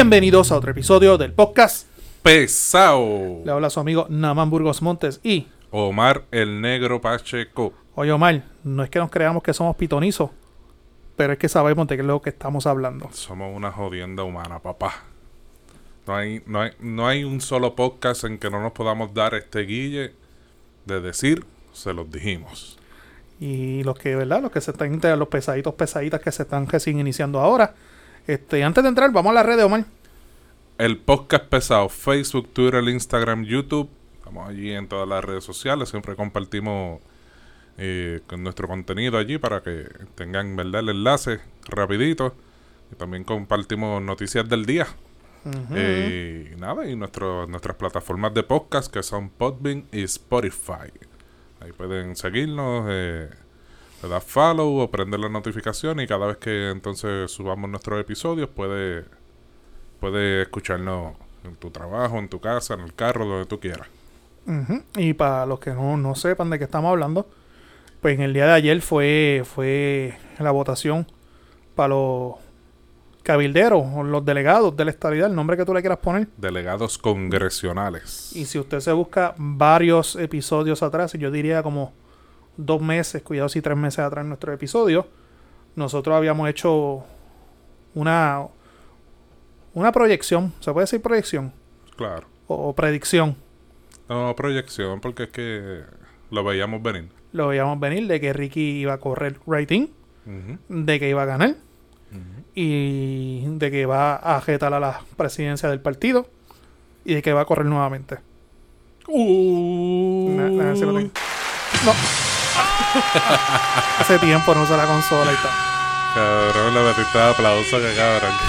Bienvenidos a otro episodio del podcast. Pesao. Le habla su amigo Naman Burgos Montes y, Omar el Negro Pacheco. oye Omar, no es que nos creamos que somos pitonizos, pero es que sabemos de qué es lo que estamos hablando. Somos una jodienda humana, papá. No hay, no, hay, no hay un solo podcast en que no nos podamos dar este guille de decir, se los dijimos. Y los que, ¿verdad? Los que se están, los pesaditos, pesaditas que se están recién iniciando ahora. Este, antes de entrar, vamos a la red de Omar. El podcast pesado, Facebook, Twitter, Instagram, YouTube. Estamos allí en todas las redes sociales. Siempre compartimos eh, con nuestro contenido allí para que tengan ¿verdad? el enlace rapidito. Y también compartimos noticias del día. Eh, y nada, y nuestro, nuestras plataformas de podcast que son Podbean y Spotify. Ahí pueden seguirnos, eh, le das follow o prender la notificación y cada vez que entonces subamos nuestros episodios puede, puede escucharnos en tu trabajo, en tu casa, en el carro, donde tú quieras. Y para los que no, no sepan de qué estamos hablando, pues en el día de ayer fue, fue la votación para los cabilderos o los delegados de la estabilidad, el nombre que tú le quieras poner. Delegados congresionales. Y si usted se busca varios episodios atrás, yo diría como dos meses, cuidado si tres meses atrás en nuestro episodio, nosotros habíamos hecho una, una proyección, ¿se puede decir proyección? Claro. O, o predicción. No, proyección, porque es que lo veíamos venir. Lo veíamos venir de que Ricky iba a correr rating, Ujú, de que iba a ganar y de que va a jetar a la presidencia del partido y de que va a correr nuevamente. Na- na- se lo tengo. No. Hace tiempo no usa la consola y tal. Cabrón, le metiste de aplauso que cabrón.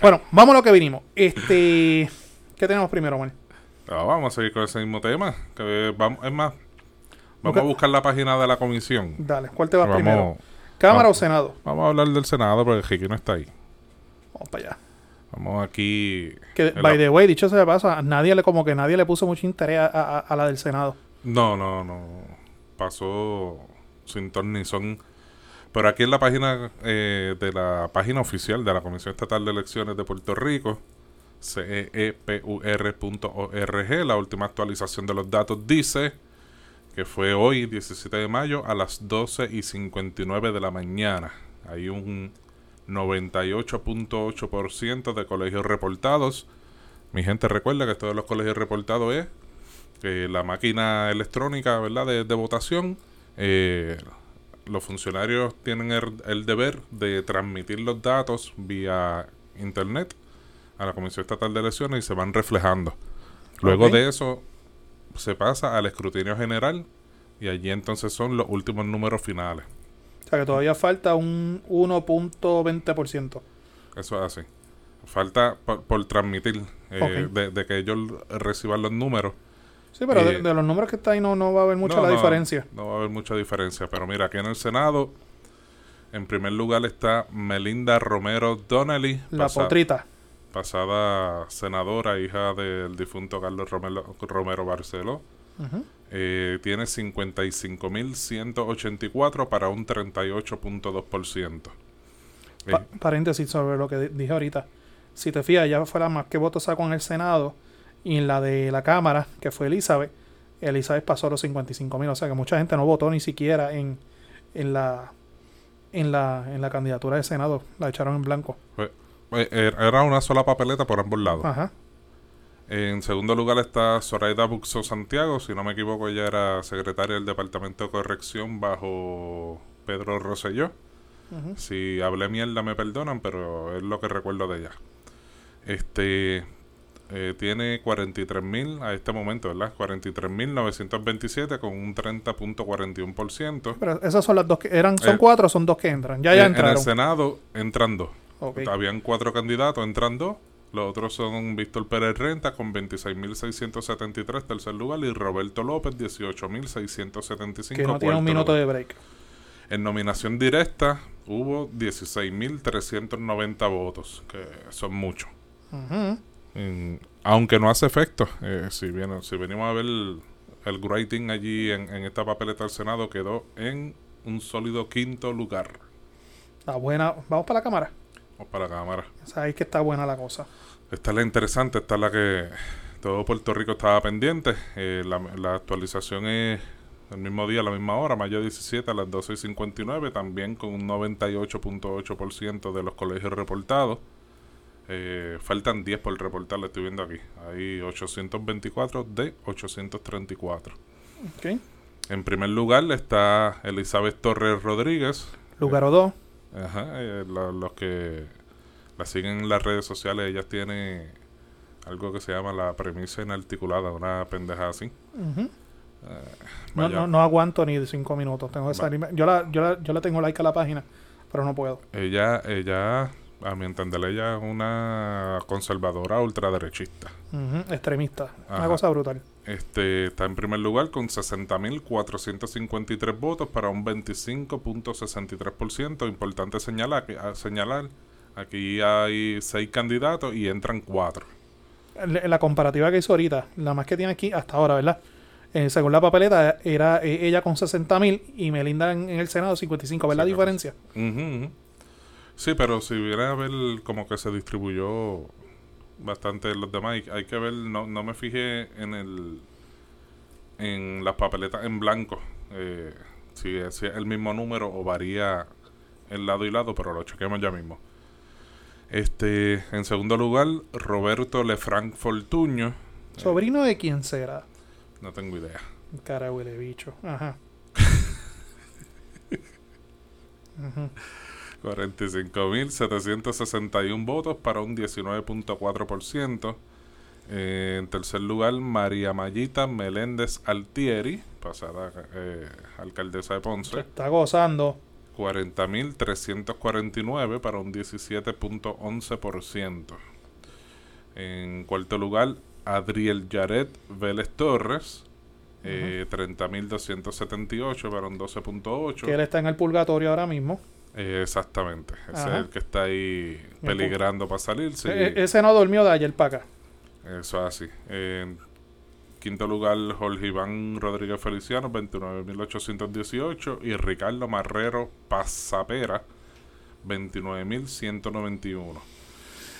Bueno, vamos a lo que vinimos. Este. ¿Qué tenemos primero, man? Ah, vamos a seguir con ese mismo tema. Que vamos, es más, vamos a buscar la página de la comisión. Dale, ¿cuál te vas Vamos, primero? ¿Cámara vamos. o Senado? vamos a hablar del Senado porque Ricky no está ahí. Vamos para allá. Vamos aquí. Que, by la- the way, dicho sea de paso, a nadie le, como que nadie le puso mucho interés a, a- a la del Senado. No, no, no. Pasó sin ton son. Pero aquí en la página eh, de la página oficial de la Comisión Estatal de Elecciones de Puerto Rico, ceepur.org, la última actualización de los datos dice que fue hoy, 17 de mayo, a las 12 y 59 de la mañana. Hay un 98.8% de colegios reportados. Mi gente recuerda que de los colegios reportados es que la máquina electrónica ¿verdad? De, de votación, eh, los funcionarios tienen el, el deber de transmitir los datos vía internet a la Comisión Estatal de Elecciones y se van reflejando. Luego de eso se pasa al escrutinio general y allí entonces son los últimos números finales. O sea que todavía falta un 1.20%. Eso es así. Falta por, por transmitir, eh, de, de que ellos reciban los números. Sí, pero de, Eh, de los números que está ahí no, no va a haber mucha No, la no, diferencia. No va a haber mucha diferencia. Pero mira, aquí en el Senado, en primer lugar está Melinda Romero Donnelly, La pasa- potrita. pasada senadora, hija del difunto Carlos Romero, Romero Barceló. Ujú. Eh, tiene 55.184 para un 38.2%. Eh, Pa- paréntesis sobre lo que di- dije ahorita. Si te fijas, ya fue la más que votos sacó en el Senado y en la de la Cámara, que fue Elizabeth, Elizabeth pasó a los 55 mil. O sea que mucha gente no votó ni siquiera en, en la en la en la candidatura de Senado. La echaron en blanco. fue- eh, era una sola papeleta por ambos lados. Ajá. En segundo lugar está Zoraida Buxo Santiago, si no me equivoco, ella era secretaria del Departamento de Corrección bajo Pedro Rosselló. Ujú. Si hablé mierda me perdonan, pero es lo que recuerdo de ella. Este eh, tiene 43.000 a este momento, ¿verdad? 43.927 con un 30.41%. Pero esas son las dos que eran, son Eh, cuatro, son dos que entran. Ya ya en, en el entraron. Senado entran dos. Habían cuatro candidatos, entran dos. Los otros son Víctor Pérez Renta con 26.673, tercer lugar, y Roberto López, 18.675. Que no tiene un minuto lugar. de break. En nominación directa hubo 16.390 votos, que son muchos. Ujú. En- aunque no hace efecto, eh, si, viene, si venimos a ver el, el grading allí en, en esta papeleta del Senado, quedó en un sólido quinto lugar. Está buena. Vamos para la cámara. Vamos para la cámara. O sea, ahí que está buena la cosa. Esta es la interesante, esta es la que todo Puerto Rico estaba pendiente. Eh, la, la actualización es el mismo día, a la misma hora, mayo 17 a las 12 y 59, también con un 98.8% de los colegios reportados. Eh, faltan 10 por reportar, lo estoy viendo aquí. Hay 824 de 834. Ok. En primer lugar está Elizabeth Torres Rodríguez. Lugar o dos. Ajá, eh, la- los que la siguen en las redes sociales, ella tiene algo que se llama la premisa inarticulada, una pendeja así. Ujú. No, no, no aguanto ni de cinco minutos. Tengo que Va. salirme. Yo, la, yo, la, yo le tengo like a la página, pero no puedo. Ella, ella, a mi entender, ella es una conservadora ultraderechista. Ujú, Extremista. Una cosa brutal. Este está en primer lugar con 60.453 votos para un 25.63%. Importante señalar, que- a señalar, aquí hay seis candidatos y entran cuatro. La comparativa que hizo ahorita, la más que tiene aquí hasta ahora, ¿verdad? Eh, según la papeleta, era eh, ella con 60 mil y Melinda en, en el Senado 55. ¿Ves la Sí, diferencia? Ujú, ujú. Sí, pero si viene a ver como que se distribuyó bastante los demás, hay, hay que ver, no, no me fijé en el en las papeletas en blanco, eh, si, es, si es el mismo número o varía el lado y lado, pero lo chequeamos ya mismo. Este, en segundo lugar, Roberto Lefranc Fortuño. Eh, ¿Sobrino de quién será? no tengo idea. Cara huele bicho. Ajá. Ujú. 45.761 votos para un 19.4%. Eh, en tercer lugar, María Mayita Meléndez Altieri, pasada eh, alcaldesa de Se Ponce, está gozando. 40.349 para un 17.11%. En cuarto lugar, Adriel Yaret Vélez Torres, eh, 30.278 para un 12.8%. Que él está en el purgatorio ahora mismo. Eh, exactamente. Ese Ajá. es el que está ahí peligrando para salir. Sí, E- e- ese no durmió de ayer para acá. eso es así. En quinto lugar, Jorge Iván Rodríguez Feliciano, 29.818. Y Ricardo Marrero Pasapera, 29.191.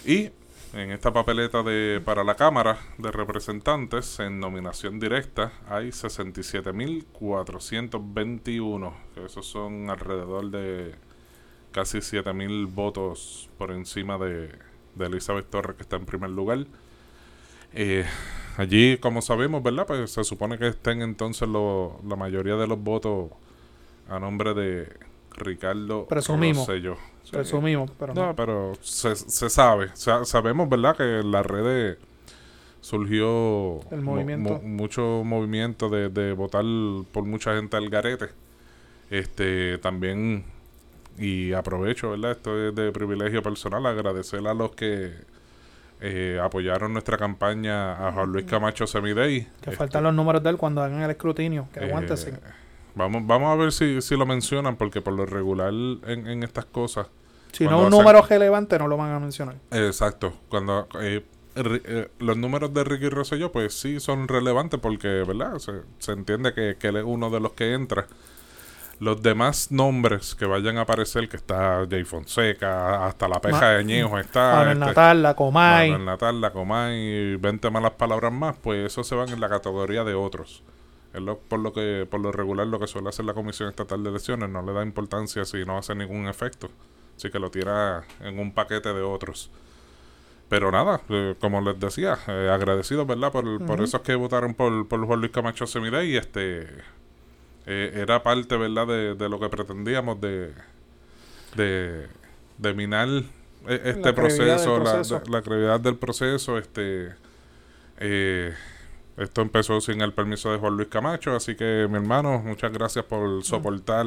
Y en esta papeleta de para la Cámara de Representantes, en nominación directa, hay 67.421. Que esos son alrededor de casi 7.000 votos por encima de, de Elizabeth Torres, que está en primer lugar. Eh, allí, como sabemos, ¿verdad? Pues se supone que estén entonces lo- la mayoría de los votos a nombre de Ricardo Presumimos. Rosselló. Sí. Presumimos, pero no. No, pero se, se sabe. Sa- sabemos, ¿verdad? Que en las redes surgió El movimiento. mucho movimiento de, de votar por mucha gente al garete. Este, también, y aprovecho, ¿verdad? Esto es de privilegio personal, agradecer a los que eh, apoyaron nuestra campaña a Juan Luis Camacho Semidey. Que Este, faltan los números de él cuando hagan el escrutinio. Que eh, aguántese. Vamos, vamos a ver si, si lo mencionan, porque por lo regular en, en estas cosas Si no un hacen- número relevante, no lo van a mencionar. Exacto. Cuando eh, eh, los números de Ricky Rosselló, pues sí son relevantes porque, ¿verdad? Se, se entiende que, que él es uno de los que entra. Los demás nombres que vayan a aparecer, que está Jay Fonseca, hasta la peja Ma- de Ñejo está. Manuel este, Natal, la Comay. Manuel Natal, la Comay y 20 malas palabras más, pues eso se van en la categoría de otros. Es lo, por lo que por lo regular lo que suele hacer la Comisión Estatal de Elecciones no le da importancia si no hace ningún efecto. Así que lo tira en un paquete de otros. Pero nada, eh, como les decía, eh, agradecidos, ¿verdad? Por, por esos que votaron por, por Juan Luis Camacho Semidey. Y este eh, era parte, ¿verdad? De, de lo que pretendíamos de, de, de minar eh, este La proceso, la, la credibilidad del proceso. Este, eh, esto empezó sin el permiso de Juan Luis Camacho, así que mi hermano, muchas gracias por soportar,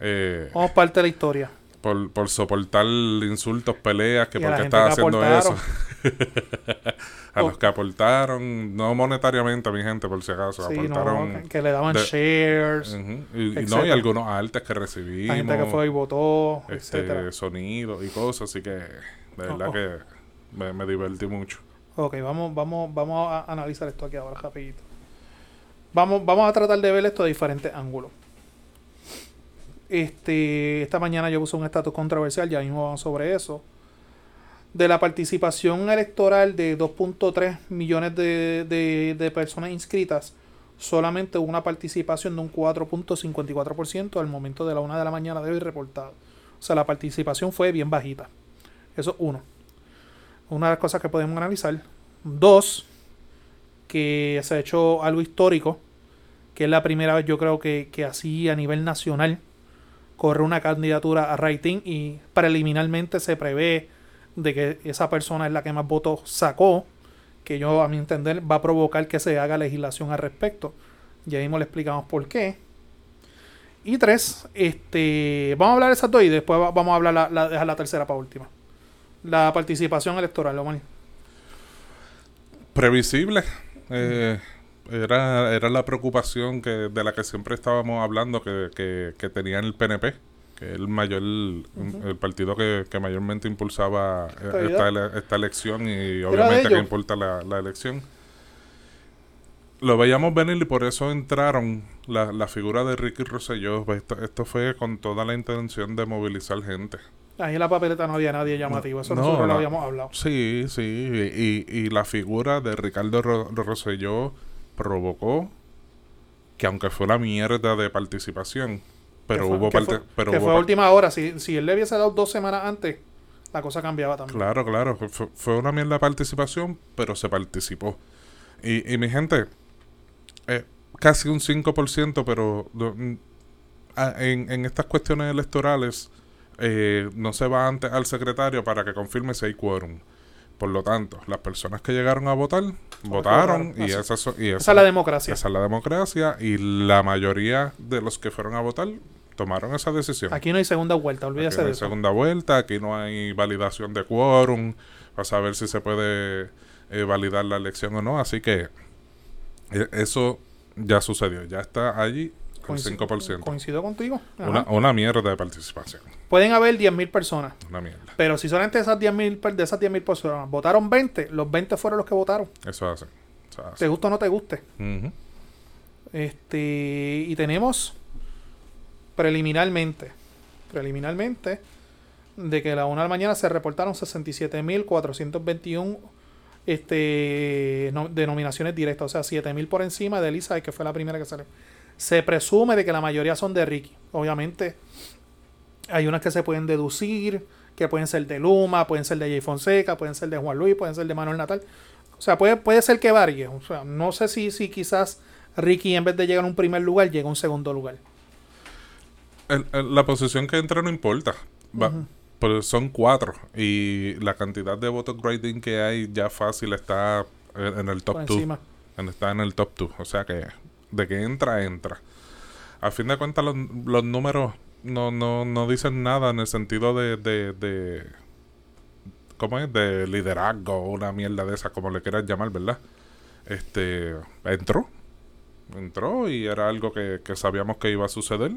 eh, Vamos parte de la historia. Por, por soportar insultos, peleas, que a por qué que haciendo aportaron. eso. a los que aportaron, no monetariamente, mi gente, por si acaso, Sí, aportaron no, que, que le daban de- shares. Y, y no, y algunos artes que recibimos, La gente que fue y votó, este, etcétera. sonidos y cosas, así que de verdad Oh, oh. que me, me divertí mucho. Ok, vamos, vamos, vamos a analizar esto aquí ahora rapidito. Vamos, vamos a tratar de ver esto de diferentes ángulos. Este, esta mañana yo puse un estatus controversial, ya mismo vamos sobre eso. De la participación electoral de 2.3 millones de, de, de personas inscritas, solamente una participación de un 4.54% al momento de la una de la mañana de hoy reportado. O sea, la participación fue bien bajita. Eso es uno. Una de las cosas que podemos analizar. Dos, que se ha hecho algo histórico, que es la primera vez yo creo que, que así a nivel nacional corre una candidatura a rating y preliminarmente se prevé de que esa persona es la que más votos sacó, que yo a mi entender va a provocar que se haga legislación al respecto. Ya mismo le explicamos por qué. Y tres, este, vamos a hablar de esas dos y después vamos a hablar la, dejar la tercera para última. La participación electoral, Omar. Previsible. Eh, era, era la preocupación que, de la que siempre estábamos hablando que, que, que tenía el PNP, que es el mayor, el partido que, que mayormente impulsaba eh, esta, esta, elección y obviamente que importa la, la, elección. Lo veíamos venir y por eso entraron la, la figura de Ricky Rosselló. Pues esto, esto fue con toda la intención de movilizar gente. Ahí en la papeleta no había nadie llamativo, eso no, nosotros no, lo habíamos hablado. Sí, sí, y, y, la figura de Ricardo Rosselló provocó que aunque fue una mierda de participación, pero fue, hubo que fue, pero que hubo fue a última hora, si, si él le hubiese dado dos semanas antes, la cosa cambiaba también. Claro, claro, fue, fue una mierda de participación, pero se participó. Y, y mi gente, eh, casi un 5%, pero en, en estas cuestiones electorales eh, no se va antes al secretario para que confirme si hay quórum. Por lo tanto, las personas que llegaron a votar, votaron y, esa, y esa, esa, es la democracia. Esa es la democracia y la mayoría de los que fueron a votar tomaron esa decisión. Aquí no hay segunda vuelta, olvídese aquí no de hay eso. segunda vuelta, aquí no hay validación de quórum para saber si se puede eh, validar la elección o no. Así que eh, eso ya sucedió, ya está allí con Coincido, 5%. Coincido contigo. Una, una, mierda de participación. Pueden haber 10.000 personas. Una mierda. Pero si solamente esas 10.000 de esas 10.000 personas votaron 20, los 20 fueron los que votaron. Eso hace. Eso hace. Te guste o no te guste. Uh -huh. Este, y tenemos preliminarmente, preliminarmente, de que a la una de la mañana se reportaron 67.421 este, no, denominaciones directas, o sea, 7.000 por encima de Elizabeth, que fue la primera que salió. Se presume de que la mayoría son de Ricky. Obviamente, hay unas que se pueden deducir, que pueden ser de Luma, pueden ser de Jay Fonseca, pueden ser de Juan Luis, pueden ser de Manuel Natal. O sea, puede, puede ser que varíe. O sea, no sé si, si quizás Ricky, en vez de llegar a un primer lugar, llega a un segundo lugar. El, el, la posición que entra no importa. Va, uh -huh. Pues son cuatro. Y la cantidad de votos grading que hay ya fácil está en, en el top 2. Está en el top 2. O sea que de que entra, entra. A fin de cuentas, los, números no, no, no dicen nada en el sentido de, de, ¿cómo es? De liderazgo, una mierda de esa, como le quieras llamar, ¿verdad? Este, entró, entró y era algo que, que sabíamos que iba a suceder.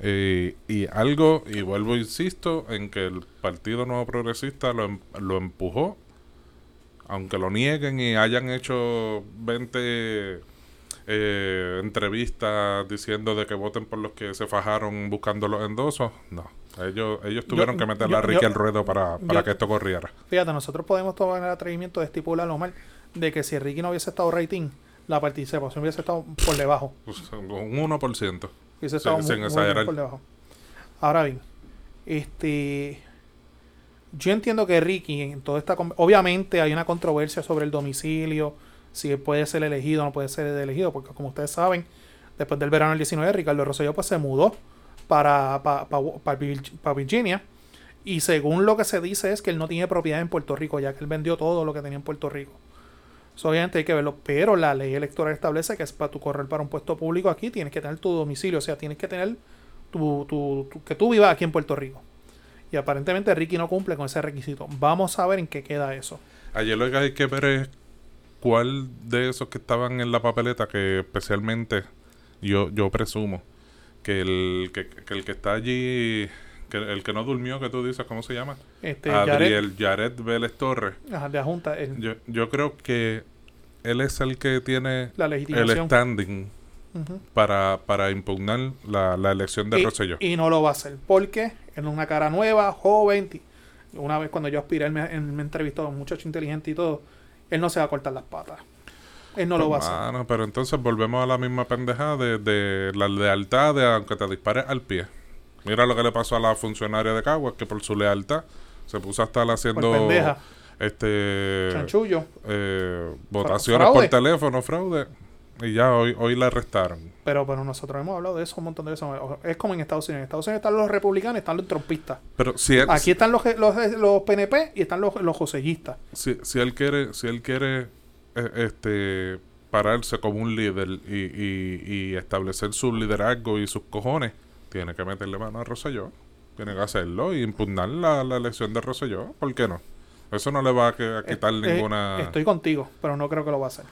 Eh, y algo, y vuelvo, insisto, en que el Partido Nuevo Progresista lo, lo empujó, aunque lo nieguen y hayan hecho 20 eh, entrevistas diciendo de que voten por los que se fajaron buscando los endosos. No, ellos, ellos tuvieron yo, que meter yo, la Ricky al ruedo para, para yo, que esto corriera. Fíjate, nosotros podemos tomar el atrevimiento de estipularlo mal, de que si Ricky no hubiese estado rating, la participación hubiese estado por debajo. Pues, un 1%. Hubiese estado sin, muy, sin muy por debajo. Ahora bien, este yo entiendo que Ricky en toda esta obviamente hay una controversia sobre el domicilio si puede ser elegido o no puede ser elegido porque como ustedes saben después del verano del 19 Ricardo Rosselló pues se mudó para, para, para, para, Virginia y según lo que se dice es que él no tiene propiedad en Puerto Rico ya que él vendió todo lo que tenía en Puerto Rico so, obviamente hay que verlo pero la ley electoral establece que es para tu correr para un puesto público aquí tienes que tener tu domicilio o sea tienes que tener tu, tu que tú vivas aquí en Puerto Rico y aparentemente Ricky no cumple con ese requisito. Vamos a ver en qué queda eso. Ayer lo que hay que ver es cuál de esos que estaban en la papeleta, que especialmente yo, yo presumo que el que, que el que está allí, que el que no durmió, que tú dices, ¿cómo se llama? Este, Adriel Jared Vélez Torres. Ajá, de la Junta. El, yo, yo creo que él es el que tiene la el standing para, para impugnar la, la elección de y, Rosselló. y no lo va a hacer. Porque en una cara nueva, joven. Una vez cuando yo aspiré, él me, él me entrevistó, un muchacho inteligente y todo. Él no se va a cortar las patas. Él no lo va a hacer. Pero entonces volvemos a la misma pendejada de, de la lealtad de aunque te dispares al pie. Mira lo que le pasó a la funcionaria de Caguas, que por su lealtad se puso a estar haciendo pendeja. este Chanchullo. eh, votaciones fraude. por teléfono, fraude. Y ya hoy, hoy la arrestaron. Pero, pero nosotros hemos hablado de eso un montón de veces. Es como en Estados Unidos. En Estados Unidos están los republicanos y están los trompistas. Pero si él, Aquí están los, los, los PNP y están los, los josellistas. si, si él quiere, si él quiere eh, este pararse como un líder y, y, y establecer su liderazgo y sus cojones, tiene que meterle mano a Rosselló. Tiene que hacerlo y impugnar la, la elección de Rosselló. ¿Por qué no? Eso no le va a, a quitar Eh, ninguna... Estoy contigo, pero no creo que lo va a hacer.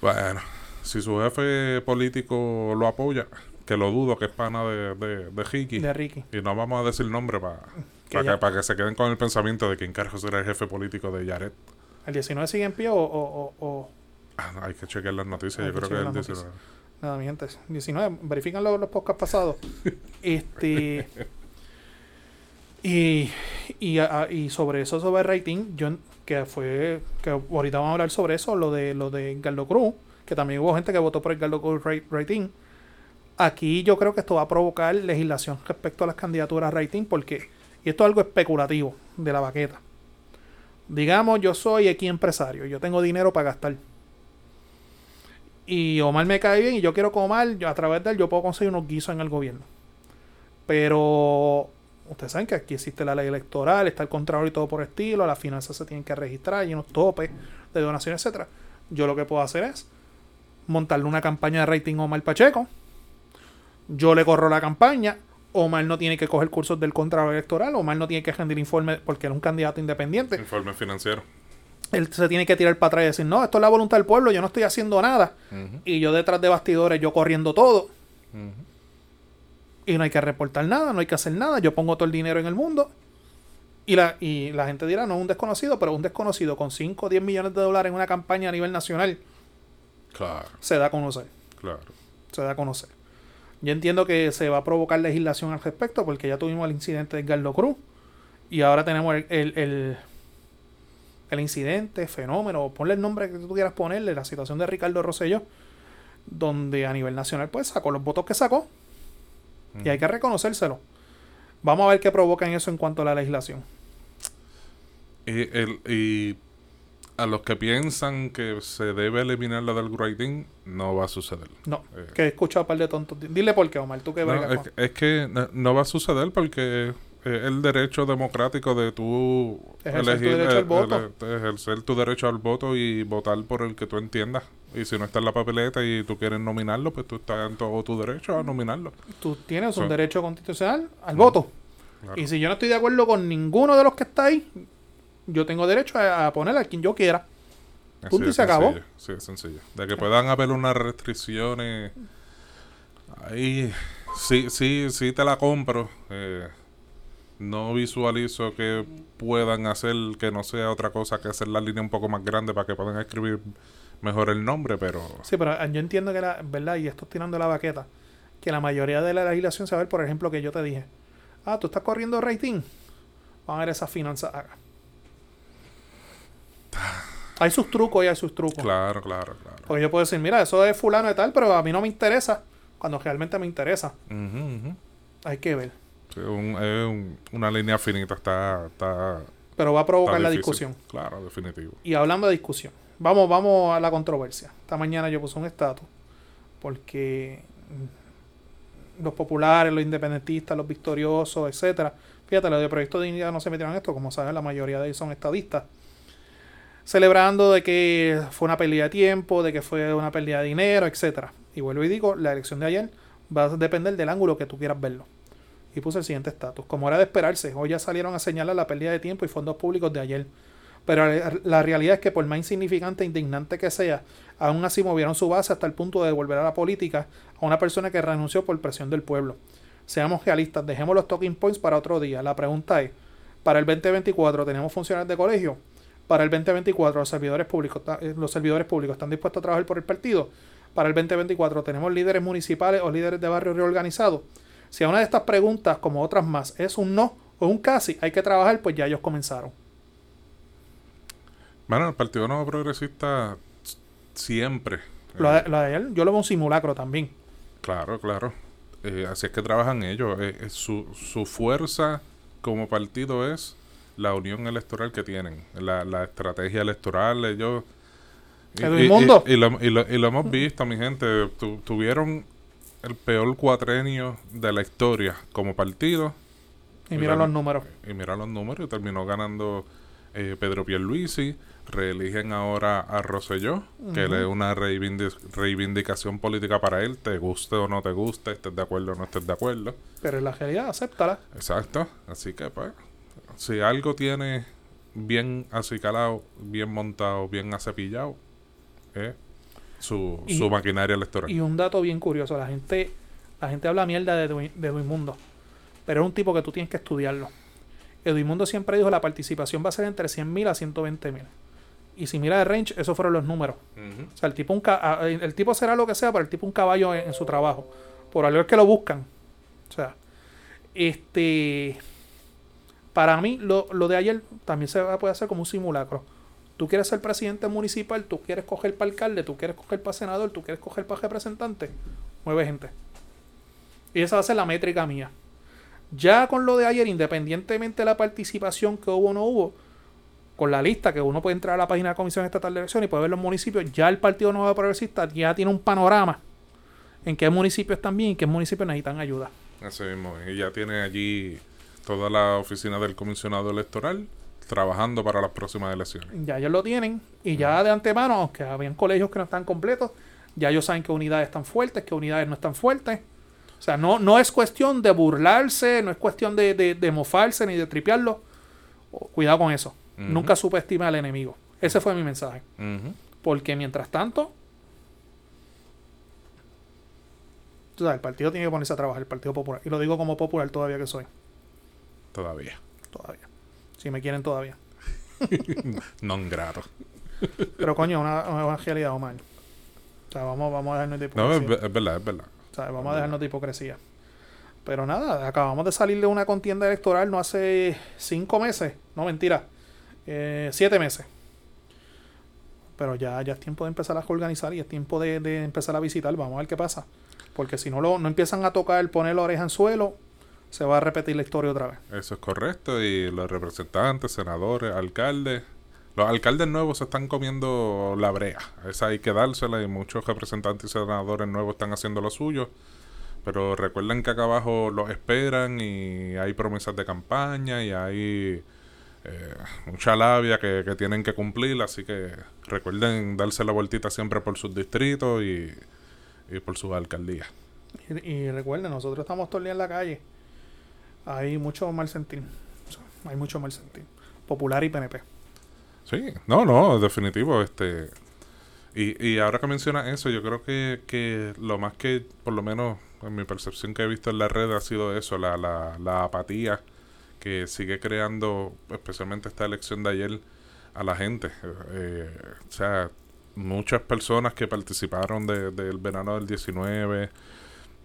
Bueno, si su jefe político lo apoya, que lo dudo que es pana de, de, de Ricky, De Ricky. y no vamos a decir nombre para Que que, ya- para que se queden con el pensamiento de quién carajo será el jefe político de Yaret. ¿El 19 sigue en pie o, o, o- Ah, no, hay que chequear las noticias, Hay yo que creo que es el chequear las 19. Nada, mi gente. 19. Verifican los, los podcasts pasados. este. Y, y, a- y sobre eso, sobre rating, yo, que fue. Que ahorita vamos a hablar sobre eso, lo de lo de Galdo Cruz, que también hubo gente que votó por Cruz ra- rating. Aquí yo creo que esto va a provocar legislación respecto a las candidaturas rating, porque. Y esto es algo especulativo de la baqueta. Digamos, yo soy aquí empresario, yo tengo dinero para gastar y Omar me cae bien y yo quiero Omar, yo, a través de él, yo puedo conseguir unos guisos en el gobierno. Pero ustedes saben que aquí existe la ley electoral, está el contralor y todo por estilo, las finanzas se tienen que registrar, hay unos topes de donaciones, etcétera. Yo lo que puedo hacer es montarle una campaña de rating a Omar Pacheco. Yo le corro la campaña. Omar no tiene que coger cursos del contralor electoral. Omar no tiene que rendir informe porque era un candidato independiente Informe financiero. él se tiene que tirar para atrás y decir, no, esto es la voluntad del pueblo, yo no estoy haciendo nada. Y yo detrás de bastidores, yo corriendo todo. Y no hay que reportar nada, no hay que hacer nada. Yo pongo todo el dinero en el mundo. Y la, y la gente dirá, no es un desconocido, pero un desconocido con 5 o 10 millones de dólares en una campaña a nivel nacional Claro, se da a conocer. claro. Se da a conocer. Yo entiendo que se va a provocar legislación al respecto porque ya tuvimos el incidente de Edgardo Cruz. Y ahora tenemos el, el, el, el incidente, fenómeno, ponle el nombre que tú quieras ponerle, la situación de Ricardo Rosselló, donde a nivel nacional pues sacó los votos que sacó y hay que reconocérselo. Vamos a ver qué provoca en eso en cuanto a la legislación. Y, el, y a los que piensan que se debe eliminar la del grading, no va a suceder. No, Eh. que he escuchado un par de tontos. Dile por qué, Omar, tú que No, es, con- que- es que no, no va a suceder porque es el derecho democrático de tú Ejercer tu derecho al voto. ele- ejercer tu derecho al voto y votar por el que tú entiendas. Y si no está en la papeleta y tú quieres nominarlo, pues tú estás en todo tu derecho a nominarlo. Tú tienes un derecho constitucional al voto. Claro. Y si yo no estoy de acuerdo con ninguno de los que está ahí, yo tengo derecho a, a poner a quien yo quiera. Punto y se acabó. Sí, es sencillo. De que puedan haber unas restricciones. Ahí sí, sí, sí te la compro. Eh, no visualizo que puedan hacer que no sea otra cosa que hacer la línea un poco más grande para que puedan escribir mejor el nombre, pero Sí, pero ah, yo entiendo que la verdad, y esto es tirando la baqueta, que la mayoría de la legislación se va a ver, por ejemplo, que yo te dije, ah, tú estás corriendo rating, van a ver esas finanzas acá. Hay sus trucos y hay sus trucos. claro, claro, claro. Porque yo puedo decir, mira, eso es fulano y tal, pero a mí no me interesa, cuando realmente me interesa. Hay que ver. Sí, un- es un- una línea finita, está, está, Pero va a provocar la discusión. Claro, definitivo. Y hablando de discusión, vamos, vamos a la controversia. Esta mañana yo puse un estatus porque los populares, los independentistas, los victoriosos, etcétera. Fíjate, los de Proyecto de Dignidad no se metieron en esto, como saben, la mayoría de ellos son estadistas. Celebrando de que fue una pérdida de tiempo, de que fue una pérdida de dinero, etcétera. Y vuelvo y digo, la elección de ayer va a depender del ángulo que tú quieras verlo. Y puse el siguiente estatus. Como era de esperarse, hoy ya salieron a señalar la pérdida de tiempo y fondos públicos de ayer. Pero la realidad es que por más insignificante e indignante que sea, aún así movieron su base hasta el punto de devolver a la política a una persona que renunció por presión del pueblo. Seamos realistas, dejemos los talking points para otro día. La pregunta es, para el 2024 tenemos funcionarios de colegio. Para el 2024 los servidores públicos, eh, los servidores públicos están dispuestos a trabajar por el partido. para el 2024 tenemos líderes municipales o líderes de barrio reorganizados. Si a una de estas preguntas, como otras más, es un no o un casi, hay que trabajar, pues ya ellos comenzaron. Bueno, el Partido Nuevo Progresista siempre. Lo de, lo de ayer, yo lo veo un simulacro también. Claro, claro. Eh, así es que trabajan ellos. Eh, eh, su, su fuerza como partido es la unión electoral que tienen, la, la estrategia electoral. Ellos. y- Mundo. Y, lo, y lo- y lo hemos visto, mi gente. Tu- tuvieron el peor cuatrenio de la historia como partido. Y mira los números. Y mira los números, y terminó ganando eh, Pedro Pierluisi. Reeligen ahora a Rosselló, que le es una reivindi- reivindicación política para él, te guste o no te guste, estés de acuerdo o no estés de acuerdo. Pero en la realidad, acéptala. Exacto. Así que, pues, si algo tiene bien acicalado, bien montado, bien acepillado, es su, Y- su maquinaria electoral. Y un dato bien curioso, la gente, la gente habla mierda de, Edwin- de Edwin Mundo, pero es un tipo que tú tienes que estudiarlo. Edwin Mundo siempre dijo la participación va a ser entre 100.000 a 120.000. Y si mira el range, esos fueron los números. O sea, el tipo, un el tipo será lo que sea, pero el tipo un caballo en, en su trabajo. Por algo es que lo buscan. O sea, este. Para mí, lo, lo de ayer también se puede hacer como un simulacro. Tú quieres ser presidente municipal, tú quieres coger para alcalde, tú quieres coger para senador, tú quieres coger para representante. Mueve gente. Y esa va a ser la métrica mía. Ya con lo de ayer, independientemente de la participación que hubo o no hubo, con la lista que uno puede entrar a la página de la Comisión Estatal de Elecciones y puede ver los municipios, ya el Partido Nuevo Progresista ya tiene un panorama en qué municipios están bien y qué municipios necesitan ayuda. Así mismo. Y ya tiene allí toda la oficina del comisionado electoral trabajando para las próximas elecciones. Ya ellos lo tienen y ya de antemano, aunque habían colegios que no están completos, ya ellos saben qué unidades están fuertes, qué unidades no están fuertes. O sea, no, no es cuestión de burlarse, no es cuestión de, de, de mofarse ni de tripearlo. Cuidado con eso. Nunca subestime al enemigo. Ese fue mi mensaje. Porque mientras tanto, el partido tiene que ponerse a trabajar, el Partido Popular. Y lo digo como popular todavía que soy. Todavía. Todavía. Si me quieren todavía. Non grato. Pero coño, una, una evangelidad, Omar. O sea, vamos, vamos a dejarnos de No, es, hipocresía. ve- es verdad, es verdad. O sea, vamos a dejarnos de hipocresía. Pero nada, acabamos de salir de una contienda electoral no hace cinco meses. No, mentira. Eh, siete meses. Pero ya, ya es tiempo de empezar a organizar y es tiempo de, de empezar a visitar. Vamos a ver qué pasa. Porque si no lo no empiezan a tocar, poner la oreja en suelo, se va a repetir la historia otra vez. Eso es correcto. Y los representantes, senadores, alcaldes. Los alcaldes nuevos se están comiendo la brea. Esa hay que dársela y muchos representantes y senadores nuevos están haciendo lo suyo. Pero recuerden que acá abajo los esperan y hay promesas de campaña y hay eh, mucha labia que, que tienen que cumplir. Así que recuerden darse la vueltita siempre por sus distritos y, y por sus alcaldías. Y, y recuerden, nosotros estamos todo el día en la calle. Hay mucho mal sentir. Hay mucho mal sentir. Popular y PNP. Sí, no, no, definitivo. Este, y, y ahora que mencionas eso, yo creo que, que lo más que, por lo menos en mi percepción que he visto en la red, ha sido eso, la, la, la apatía que sigue creando, especialmente esta elección de ayer, a la gente. Eh, o sea, muchas personas que participaron de- del verano del 19,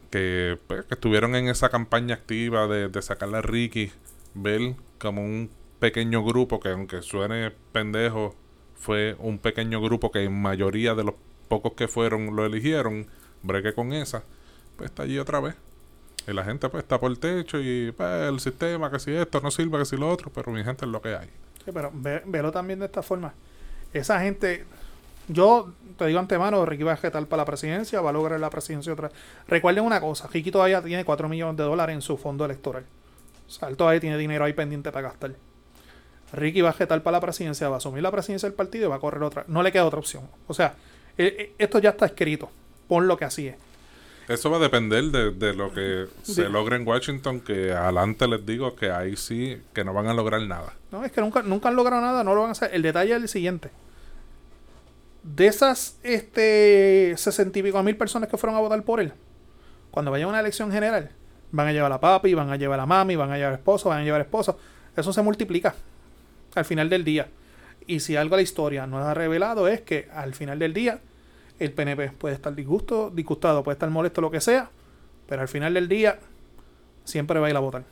que, pues, que estuvieron en esa campaña activa de, de sacarle a Ricky, ver como un pequeño grupo que aunque suene pendejo, fue un pequeño grupo que en mayoría de los pocos que fueron lo eligieron, bregué con esa, pues está allí otra vez. Y la gente pues está por el techo y pues, el sistema, que si esto no sirve, que si lo otro, pero mi gente es lo que hay. Sí, pero ve- velo también de esta forma. Esa gente, yo te digo antemano, Ricky va a jetar para la presidencia, va a lograr la presidencia otra vez. Recuerden una cosa, Ricky todavía tiene 4 millones de dólares en su fondo electoral. O sea, él todavía tiene dinero ahí pendiente para gastar. Ricky va a jetar para la presidencia, va a asumir la presidencia del partido y va a correr otra. No le queda otra opción. O sea, eh, eh, esto ya está escrito. Pon lo que así es. Eso va a depender de, de lo que se logre en Washington, que adelante les digo que ahí sí, que no van a lograr nada. No, es que nunca, nunca han logrado nada, no lo van a hacer. El detalle es el siguiente. De esas este, sesenta y pico mil personas que fueron a votar por él, cuando vaya a una elección general, van a llevar a papi, van a llevar a mami, van a llevar esposo, van a llevar esposo. Eso se multiplica al final del día. Y si algo la historia nos ha revelado es que al final del día, el PNP puede estar disgusto, disgustado, puede estar molesto, lo que sea, pero al final del día siempre va a ir a votar.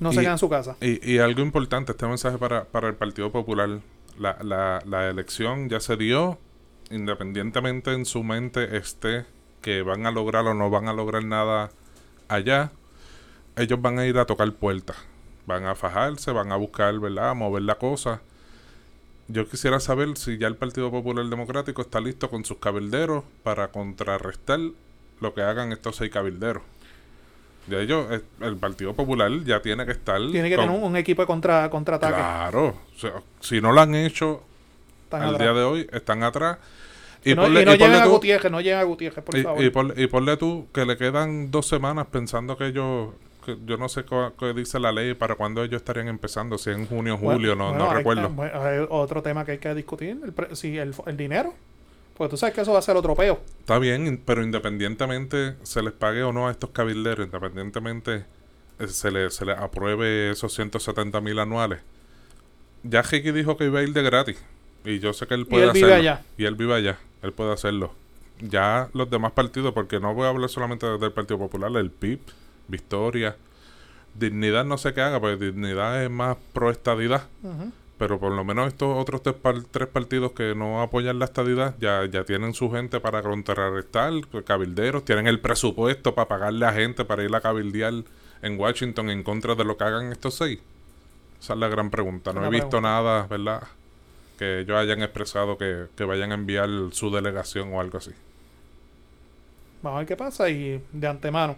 No se Y- queda en su casa. Y, y algo importante, este mensaje para, para el Partido Popular. La, la, la elección ya se dio, independientemente en su mente esté que van a lograr o no van a lograr nada allá, ellos van a ir a tocar puertas. Van a fajarse, van a buscar, ¿verdad? A mover la cosa. Yo quisiera saber si ya el Partido Popular Democrático está listo con sus cabilderos para contrarrestar lo que hagan estos seis cabilderos. Ya ellos, el Partido Popular ya tiene que estar. Tiene que con- tener un, un equipo de contra, contraataque. Claro. O sea, si no lo han hecho Están al atrás. día de hoy, están atrás. Y no, ponle- y no y ponle lleguen a Gutiérrez, no lleguen a Gutiérrez, por y- favor. y ponle- y ponle tú que le quedan dos semanas pensando que ellos. que yo no sé qué dice la ley para cuándo ellos estarían empezando, si en junio, Bueno, julio, no, bueno, no recuerdo. hay otro tema que hay que discutir, el, pre- sí, el, el dinero. Porque tú sabes que eso va a ser otro peo. Está bien, pero independientemente se les pague o no a estos cabilderos, independientemente eh, se les se les apruebe esos 170 mil anuales. Ya Ricky dijo que iba a ir de gratis. Y yo sé que él puede él vive hacerlo. allá. Y él vive allá. Él puede hacerlo. Ya los demás partidos, porque no voy a hablar solamente del Partido Popular, el PIB, Victoria. Dignidad no sé qué haga, porque Dignidad es más pro estadidad. Ujú. Pero por lo menos estos otros tres, par- tres partidos que no apoyan la estadidad ya, ya tienen su gente para contrarrestar, cabilderos, tienen el presupuesto para pagarle a gente para ir a cabildear en Washington en contra de lo que hagan estos seis. Esa es la gran pregunta. No Una he visto pregunta. nada, ¿verdad? Que ellos hayan expresado que, que vayan a enviar su delegación o algo así. Vamos a ver qué pasa y de antemano.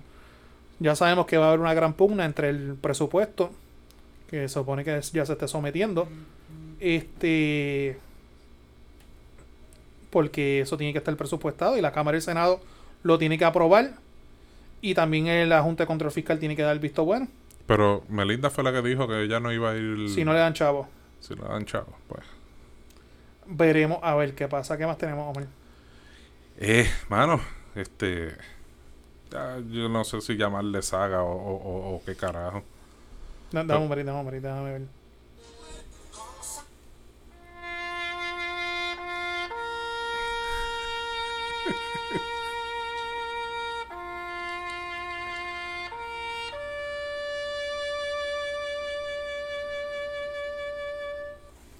Ya sabemos que va a haber una gran pugna entre el presupuesto, que se supone que ya se esté sometiendo, este porque eso tiene que estar presupuestado y la Cámara y el Senado lo tiene que aprobar y también la Junta de Control Fiscal tiene que dar el visto bueno Pero Melinda fue la que dijo que ella no iba a ir si no le dan chavo. si le dan chavo. Pues. Veremos a ver qué pasa. ¿Qué más tenemos, Omar? Eh, mano, este. yo no sé si llamarle saga o, o- o- o qué carajo. Da- Dame un break, dame un break, déjame ver.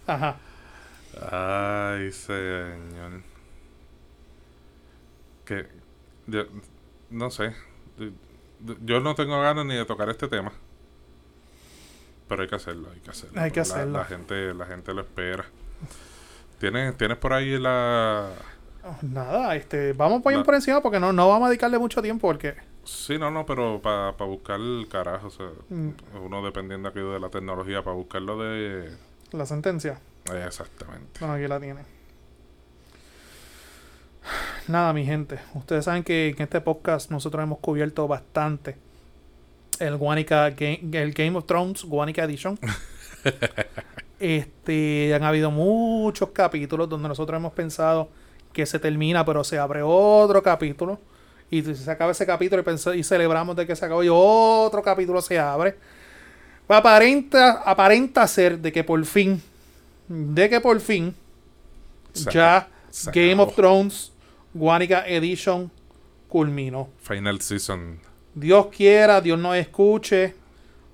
Ajá. Ay, señor. Que. Yo, no sé. Yo no tengo ganas ni de tocar este tema. Pero hay que hacerlo, hay que hacerlo. Hay que La- hacerlo. La, gente, la gente lo espera. ¿Tienes, ¿Tienes por ahí la. Nada, este, vamos por, Va. por encima porque no, no vamos a dedicarle mucho tiempo porque Sí, no, no, pero para buscar el carajo, o sea, mm, uno dependiendo aquí de la tecnología, para buscarlo de... la sentencia. eh, exactamente. Bueno, aquí la tiene. Nada, mi gente. Ustedes saben que en este podcast nosotros hemos cubierto bastante el Guanica Game, el Game of Thrones Guanica Edition. este, han habido muchos capítulos donde nosotros hemos pensado que se termina, pero se abre otro capítulo. Y se acaba ese capítulo y, y celebramos de que se acabó y otro capítulo se abre. Pues aparenta, aparenta ser de que por fin, de que por fin, Se ya se Game acabó. of Thrones Guanica Edition culminó. Final Season. Dios quiera, Dios nos escuche.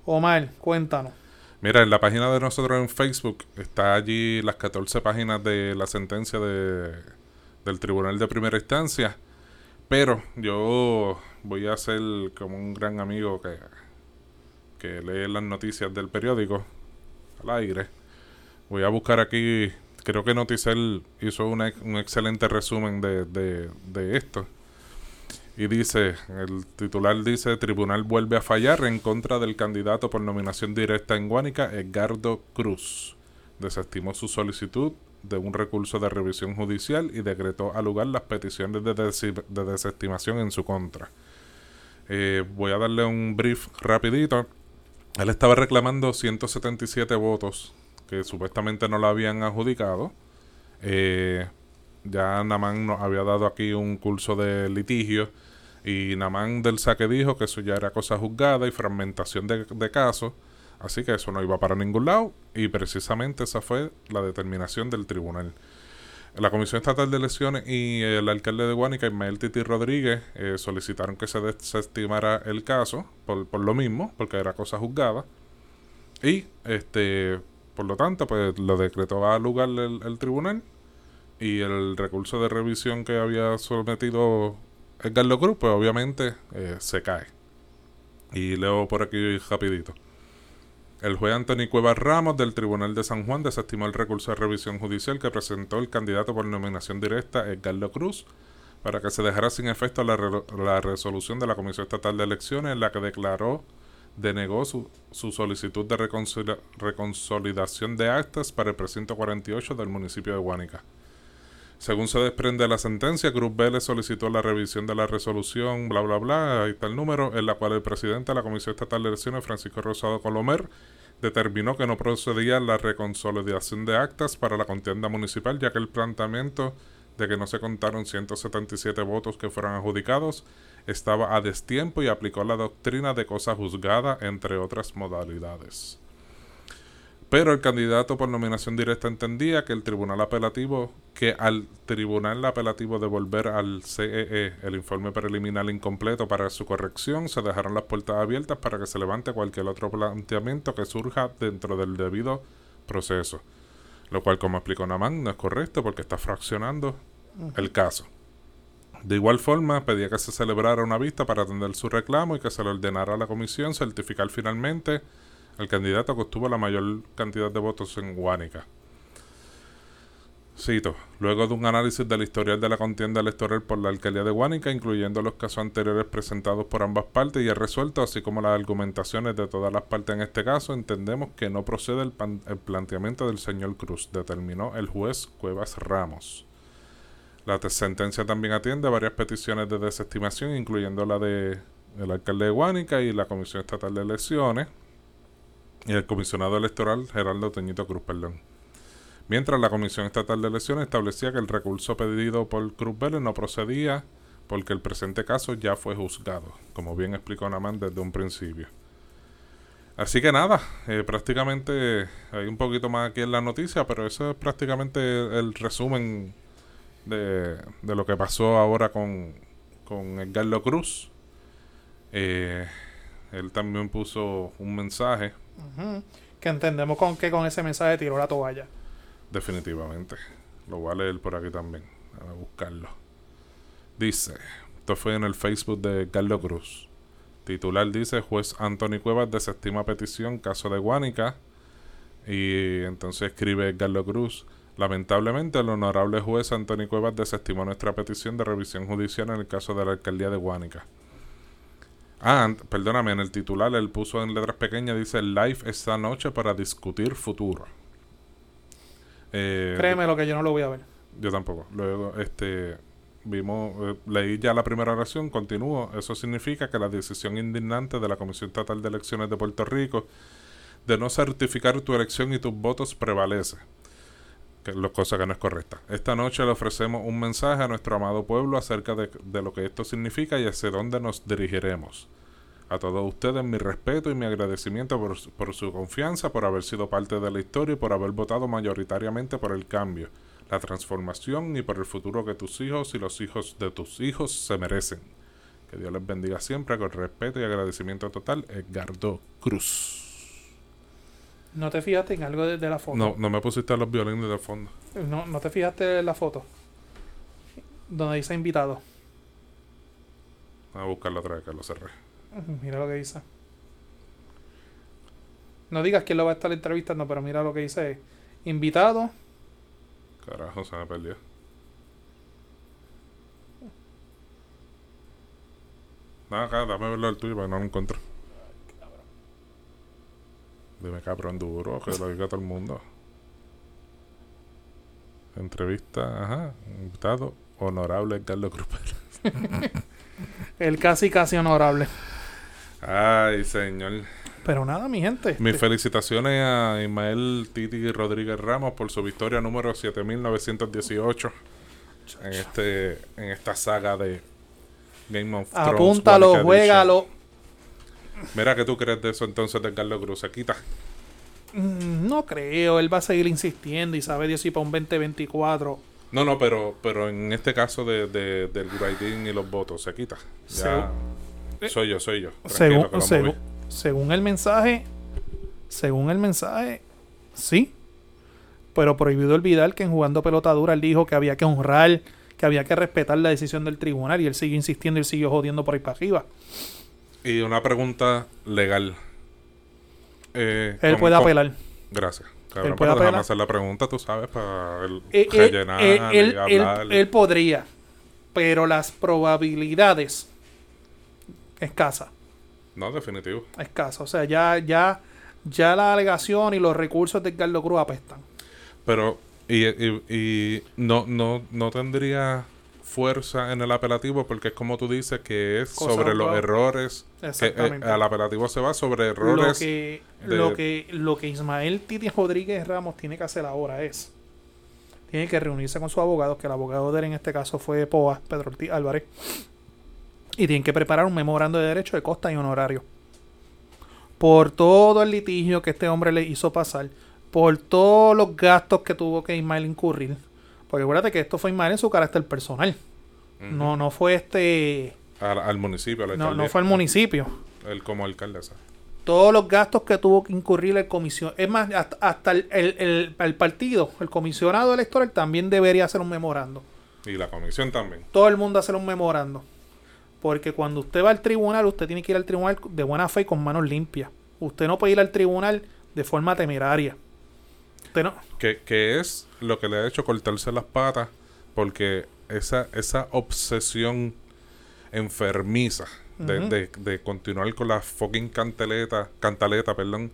Omar, cuéntanos. Mira, en la página de nosotros en Facebook está allí las 14 páginas de la sentencia de, del Tribunal de Primera Instancia. Pero yo voy a ser como un gran amigo que, que lee las noticias del periódico al aire. Voy a buscar aquí, creo que Noticel hizo un excelente resumen de, de, de esto. Y dice, el titular dice, Tribunal vuelve a fallar en contra del candidato por nominación directa en Guánica, Edgardo Cruz. Desestimó su solicitud de un recurso de revisión judicial y decretó al lugar las peticiones de, desestimación en su contra. Eh, voy a darle un brief rapidito. Él estaba reclamando 177 votos que supuestamente no lo habían adjudicado. Eh, ya Namán nos había dado aquí un curso de litigio y Namán del saque dijo que eso ya era cosa juzgada y fragmentación de, casos, así que eso no iba para ningún lado y precisamente esa fue la determinación del tribunal. La Comisión Estatal de Elecciones y el alcalde de Guánica, Ismael Titi Rodríguez, eh, solicitaron que se desestimara el caso por, por, lo mismo, porque era cosa juzgada. Y, este, por lo tanto, pues lo decretó a lugar el, el tribunal y el recurso de revisión que había sometido Edgar Cruz, pues obviamente eh, se cae. Y leo por aquí rapidito. El juez Anthony Cuevas Ramos del Tribunal de San Juan desestimó el recurso de revisión judicial que presentó el candidato por nominación directa, Edgardo Cruz, para que se dejara sin efecto la, la, resolución de la Comisión Estatal de Elecciones en la que declaró, denegó su, su solicitud de reconsolidación de actas para el precinto 48 del municipio de Huánica. Según se desprende de la sentencia, Cruz Vélez solicitó la revisión de la resolución, bla, bla, bla, ahí está el número, en la cual el presidente de la Comisión Estatal de Elecciones, Francisco Rosado Colomer, determinó que no procedía la reconsolidación de actas para la contienda municipal, ya que el planteamiento de que no se contaron 177 votos que fueran adjudicados estaba a destiempo y aplicó la doctrina de cosa juzgada, entre otras modalidades. Pero el candidato por nominación directa entendía que el tribunal apelativo, que al tribunal apelativo devolver al CEE e el informe preliminar incompleto para su corrección, se dejaron las puertas abiertas para que se levante cualquier otro planteamiento que surja dentro del debido proceso. Lo cual, como explicó Namán, no es correcto porque está fraccionando el caso. De igual forma, pedía que se celebrara una vista para atender su reclamo y que se le ordenara a la comisión certificar finalmente el candidato que obtuvo la mayor cantidad de votos en Guánica. Cito, luego de un análisis del historial de la contienda electoral por la alcaldía de Guánica, incluyendo los casos anteriores presentados por ambas partes y el resuelto, así como las argumentaciones de todas las partes en este caso, entendemos que no procede el, planteamiento del señor Cruz, determinó el juez Cuevas Ramos. La sentencia también atiende varias peticiones de desestimación, incluyendo la de el alcalde de Guánica y la Comisión Estatal de Elecciones, y el comisionado electoral Geraldo Teñito Cruz, perdón. Mientras la Comisión Estatal de Elecciones establecía que el recurso pedido por Cruz Vélez no procedía porque el presente caso ya fue juzgado, como bien explicó Namán desde un principio. Así que nada, eh, prácticamente hay un poquito más aquí en la noticia, pero eso es prácticamente el resumen de, de lo que pasó ahora con, con Edgardo Cruz. Eh, él también puso un mensaje que entendemos con que con ese mensaje tiró la toalla. Definitivamente. Lo voy a leer por aquí también. A buscarlo. Dice, esto fue en el Facebook de Carlos Cruz. Titular dice, juez Anthony Cuevas desestima petición, caso de Guánica. Y entonces escribe Carlos Cruz. Lamentablemente, el honorable juez Anthony Cuevas desestimó nuestra petición de revisión judicial en el caso de la alcaldía de Guánica. Ah, perdóname, en el titular él puso en letras pequeñas, dice live esta noche para discutir futuro. Eh, Créeme lo que yo no lo voy a ver. Yo tampoco. Luego, este, vimos, eh, leí ya la primera oración, continúo. Eso significa que la decisión indignante de la Comisión Estatal de Elecciones de Puerto Rico de no certificar tu elección y tus votos prevalece que es cosa que no es correcta. Esta noche le ofrecemos un mensaje a nuestro amado pueblo acerca de, lo que esto significa y hacia dónde nos dirigiremos. A todos ustedes mi respeto y mi agradecimiento por, por, su confianza, por haber sido parte de la historia y por haber votado mayoritariamente por el cambio, la transformación y por el futuro que tus hijos y los hijos de tus hijos se merecen. Que Dios les bendiga siempre con respeto y agradecimiento total, Edgardo Cruz. ¿No te fijaste en algo de, la foto? No, no me pusiste a los violines de fondo. No, no te fijaste en la foto. Donde dice invitado. Voy a buscarlo otra vez que lo cerré. Mira lo que dice. No digas quién lo va a estar entrevistando, pero mira lo que dice. Invitado. Carajo, se me perdió. Nada, acá, dame verlo al tuyo para no lo encuentro. Dime cabrón duro, que lo diga todo el mundo. Entrevista, ajá, invitado, honorable Carlos Cruz El casi casi honorable. Ay, señor. Pero nada, mi gente. Mis felicitaciones a Ismael Titi Rodríguez Ramos por su victoria número 7918 en este en esta saga de Game of Thrones. Apúntalo, juégalo Mira, ¿qué tú crees de eso entonces de Carlos Cruz? ¿Se quita? Mm, no creo, él va a seguir insistiendo y sabe Dios si para un 2024 No, no, pero, pero en este caso de, de- del grading y los votos se quita. Ya. Soy yo, soy yo. Según, según, según el mensaje, según el mensaje, sí. Pero prohibido olvidar que en jugando pelota dura él dijo que había que honrar, que había que respetar la decisión del tribunal y él siguió insistiendo y siguió jodiendo por ahí para arriba. Y una pregunta legal. Eh, Él ¿cómo- puede apelar. Gracias. Cabrón, Él puede pero apelar. hacer la pregunta, tú sabes, para el Eh, eh, rellenar eh, y él, él- él podría, pero las probabilidades escasa, No, definitivo. escasa. O sea, ya, ya, ya la alegación y los recursos de Carlos Cruz apestan. Pero, y, y, y no, no, no tendría fuerza en el apelativo porque es como tú dices que es Cosa sobre los errores. Que, eh, Exactamente. al apelativo se va sobre Lo errores. que, de- lo que lo que Ismael Titi Rodríguez Ramos tiene que hacer ahora es tiene que reunirse con su abogado, que el abogado de él en este caso fue POA, Pedro Ortiz Álvarez, y tienen que preparar un memorando de derecho de costa y honorario. Por todo el litigio que este hombre le hizo pasar, por todos los gastos que tuvo que Ismael incurrir, porque acuérdate que esto fue Ismael en su carácter personal, Ujú. no, no fue este, al, al municipio, a la no, no fue el municipio. Él como alcaldesa. todos los gastos que tuvo que incurrir el comisión. Es más, hasta, hasta el, el- el- el partido, el comisionado electoral también debería hacer un memorando. Y la comisión también. Todo el mundo hacer un memorando. Porque cuando usted va al tribunal, usted tiene que ir al tribunal de buena fe y con manos limpias. Usted no puede ir al tribunal de forma temeraria. Usted no. Que, que es lo que le ha hecho cortarse las patas porque esa, esa obsesión enfermiza de, de, de continuar con la fucking cantaleta, cantaleta, perdón,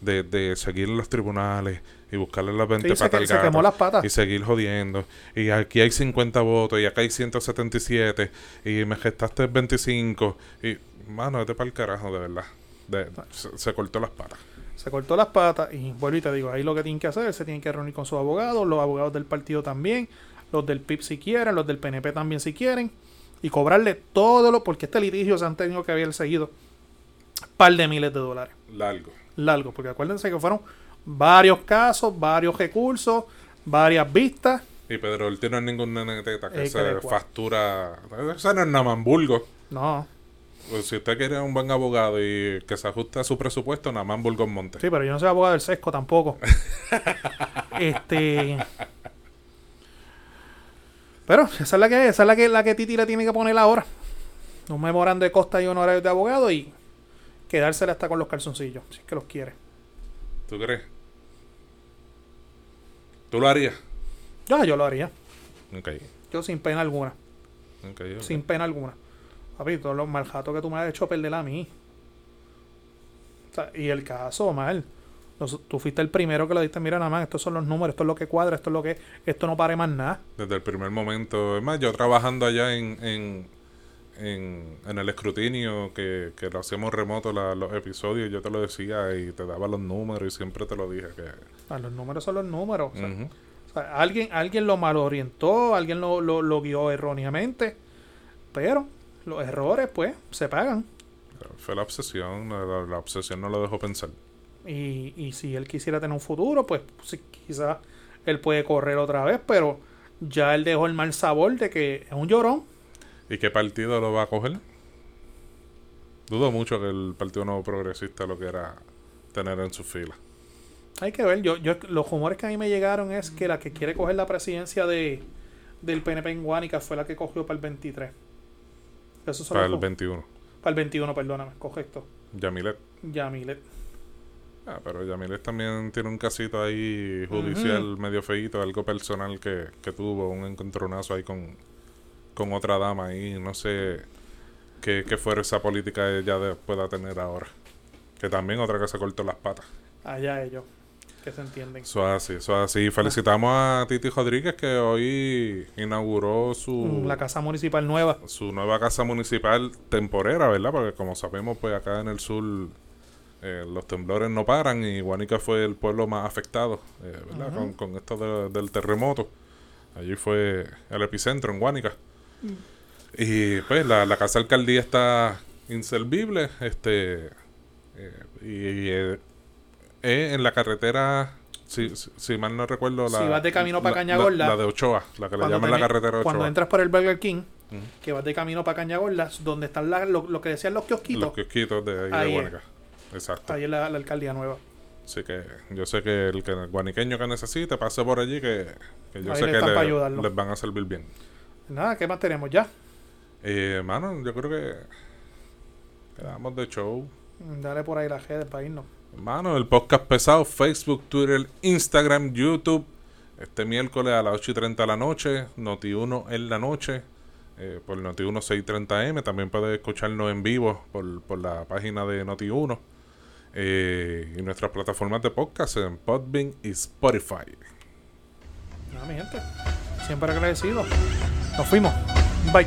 de, de seguir en los tribunales y buscarle las 20 Sí, se, patas que- al se gato quemó las patas. y seguir jodiendo. Y aquí hay 50 votos y acá hay 177 y me gestaste 25 y, mano, vete para el carajo, de verdad. De- se, se cortó las patas. Se cortó las patas y vuelvo y te digo, ahí lo que tienen que hacer, se tienen que reunir con sus abogados, los abogados del partido también, los del PIB si quieren, los del PNP también si quieren, y cobrarle todo lo, porque este litigio se han tenido que haber seguido par de miles de dólares, Largo. Largo, porque acuérdense que fueron varios casos, varios recursos, varias vistas, Y Pedro Ortiz no es ningún nene teta que se factura. Ese no es Namambulgo. no, Pues si usted quiere un buen abogado y que se ajuste a su presupuesto, Namambulgo en Monte. sí, pero yo no soy abogado del sesco tampoco. este... Pero esa es la que esa es la que la que Titi le tiene que poner ahora. Un memorando de costa y honorarios de abogado y quedársela hasta con los calzoncillos, si es que los quiere. ¿Tú crees? ¿Tú lo harías? Yo, yo lo haría. Ok. Yo sin pena alguna. ok, ok. Sin pena alguna. Papi, todos los maljatos que tú me has hecho perder a mí. O sea, y el caso, mal. Tú fuiste el primero que lo diste, mira nada más, estos son los números, esto es lo que cuadra, esto es lo que, esto no pare más nada. Desde el primer momento. Es más, yo trabajando allá en, en, en, en el escrutinio, que, que lo hacemos remoto la- los episodios, yo te lo decía y te daba los números y siempre te lo dije. que Ah, los números son los números. o sea, Ujú. o sea, alguien, alguien lo malorientó, alguien lo, lo, lo guió erróneamente, pero los errores, pues, se pagan. Fue la obsesión, la, obsesión no lo dejó pensar. Y, y si él quisiera tener un futuro, pues sí, quizás él puede correr otra vez, pero ya él dejó el mal sabor de que es un llorón. ¿Y qué partido lo va a coger? Dudo mucho que el Partido Nuevo Progresista lo quiera tener en sus filas. Hay que ver, yo, yo los rumores que a mí me llegaron es que la que quiere coger la presidencia de del PNP en Guánica fue la que cogió para el 23. Eso Para el ru- 21. para el 21, perdóname, correcto. Yamilet. Yamilet. Ah, pero Yamilet también tiene un casito ahí judicial medio feíto, algo personal que, que tuvo, un encontronazo ahí con, con otra dama ahí. No sé qué, qué fuera esa política ella de- pueda tener ahora. Que también otra que se cortó las patas. Allá ellos, que se entienden. Eso es así, eso es así. Felicitamos a Titi Rodríguez que hoy inauguró su... Mm, La casa municipal nueva. su nueva casa municipal temporera, ¿verdad? Porque como sabemos, pues acá en el sur eh, los temblores no paran y Guanica fue el pueblo más afectado, eh, ¿verdad? Con, con esto de- del terremoto. Allí fue el epicentro en Guanica. Y pues la, la casa alcaldía está inservible, este, eh, y, eh, es en la carretera si, si, si mal no recuerdo, la, Si vas de camino pa' la- Cañagorla, la, la de Ochoa, la que le llaman la carretera de Cuando Ochoa. entras por el Burger King, que vas de camino para Cañagorla, donde están la- lo, lo que decían los kiosquitos, Los kiosquitos de ahí Ahí de. Guanica. Exacto. ahí es la, la alcaldía nueva. Así que yo sé que el, que el guaniqueño que necesite pase por allí, que, que yo Ahí sé que le- les van a servir bien. Nada, ¿qué más tenemos ya? Eh, mano, yo creo que quedamos de show. Dale por ahí la G para irnos. Mano, el podcast pesado, Facebook, Twitter, Instagram, YouTube. Este miércoles a las 8 y 30 de la noche, Noti1 en la noche, eh, por Noti1 630M. También puedes escucharnos en vivo por, por la página de Noti1. eh, y nuestras plataformas de podcast en Podbean y Spotify. Nada, mi gente. Siempre agradecido. Nos fuimos. Bye.